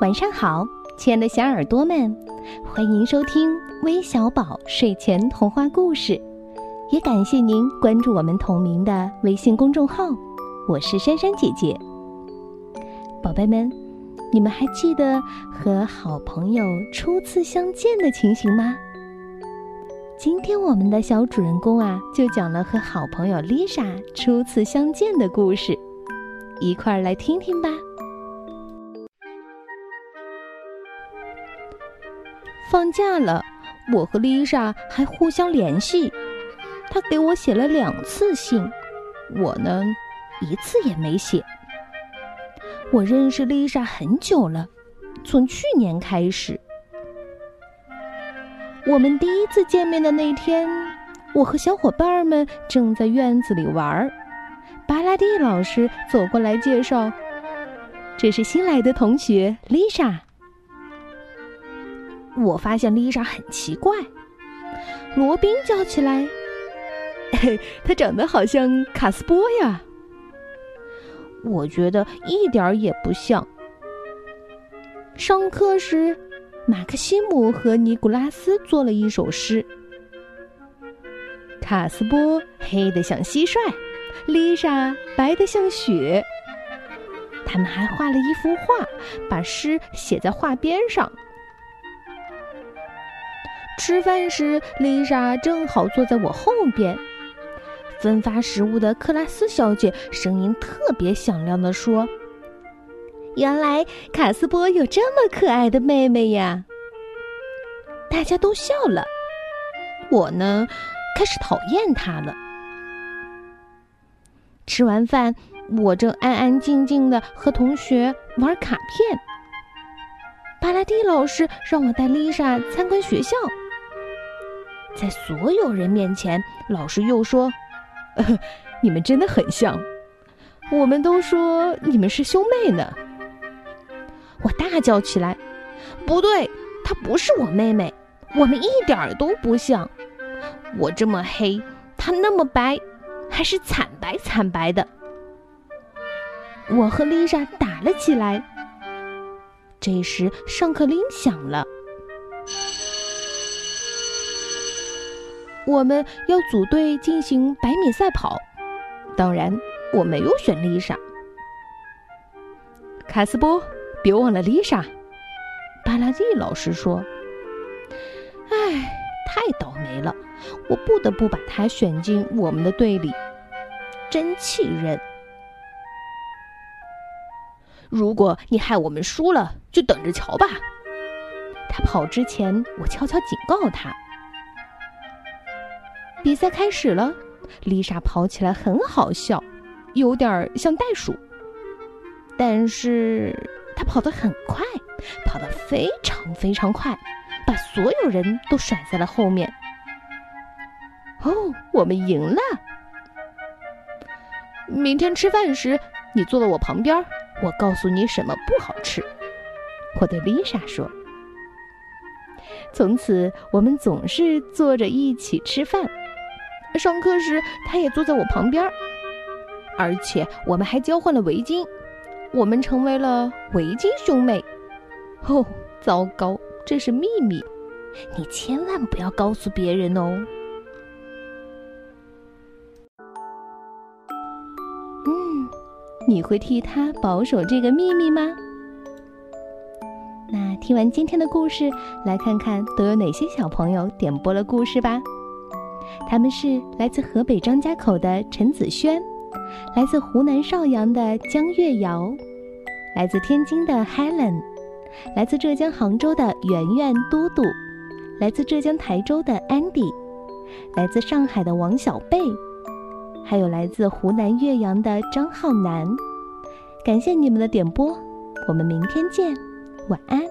晚上好，亲爱的小耳朵们，欢迎收听微小宝睡前童话故事，也感谢您关注我们同名的微信公众号。我是珊珊姐姐。宝贝们，你们还记得和好朋友初次相见的情形吗？今天我们的小主人公啊，就讲了和好朋友丽莎初次相见的故事，一块儿来听听吧。放假了，我和丽莎还互相联系。她给我写了两次信，我呢一次也没写。我认识丽莎很久了，从去年开始。我们第一次见面的那天，我和小伙伴们正在院子里玩儿。巴拉蒂老师走过来介绍：“这是新来的同学丽莎。”我发现丽莎很奇怪，罗宾叫起来：“ 她长得好像卡斯波呀！”我觉得一点也不像。上课时，马克西姆和尼古拉斯做了一首诗：“卡斯波黑的像蟋蟀，丽莎白的像雪。”他们还画了一幅画，把诗写在画边上。吃饭时，丽莎正好坐在我后边。分发食物的克拉斯小姐声音特别响亮地说：“原来卡斯波有这么可爱的妹妹呀！”大家都笑了。我呢，开始讨厌她了。吃完饭，我正安安静静的和同学玩卡片。巴拉蒂老师让我带丽莎参观学校。在所有人面前，老师又说：“ 你们真的很像，我们都说你们是兄妹呢。”我大叫起来：“不对，她不是我妹妹，我们一点儿都不像。我这么黑，她那么白，还是惨白惨白的。”我和丽莎打了起来。这时，上课铃响了。我们要组队进行百米赛跑，当然我没有选丽莎。卡斯波，别忘了丽莎。巴拉蒂老师说：“唉，太倒霉了，我不得不把她选进我们的队里，真气人。如果你害我们输了，就等着瞧吧。”他跑之前，我悄悄警告他。比赛开始了，丽莎跑起来很好笑，有点像袋鼠。但是她跑得很快，跑得非常非常快，把所有人都甩在了后面。哦，我们赢了！明天吃饭时，你坐在我旁边，我告诉你什么不好吃。我对丽莎说。从此，我们总是坐着一起吃饭。上课时，他也坐在我旁边，而且我们还交换了围巾，我们成为了围巾兄妹。哦，糟糕，这是秘密，你千万不要告诉别人哦。嗯，你会替他保守这个秘密吗？那听完今天的故事，来看看都有哪些小朋友点播了故事吧。他们是来自河北张家口的陈子轩，来自湖南邵阳的江月瑶，来自天津的 Helen，来自浙江杭州的圆圆嘟嘟，来自浙江台州的 Andy，来自上海的王小贝，还有来自湖南岳阳的张浩南。感谢你们的点播，我们明天见，晚安。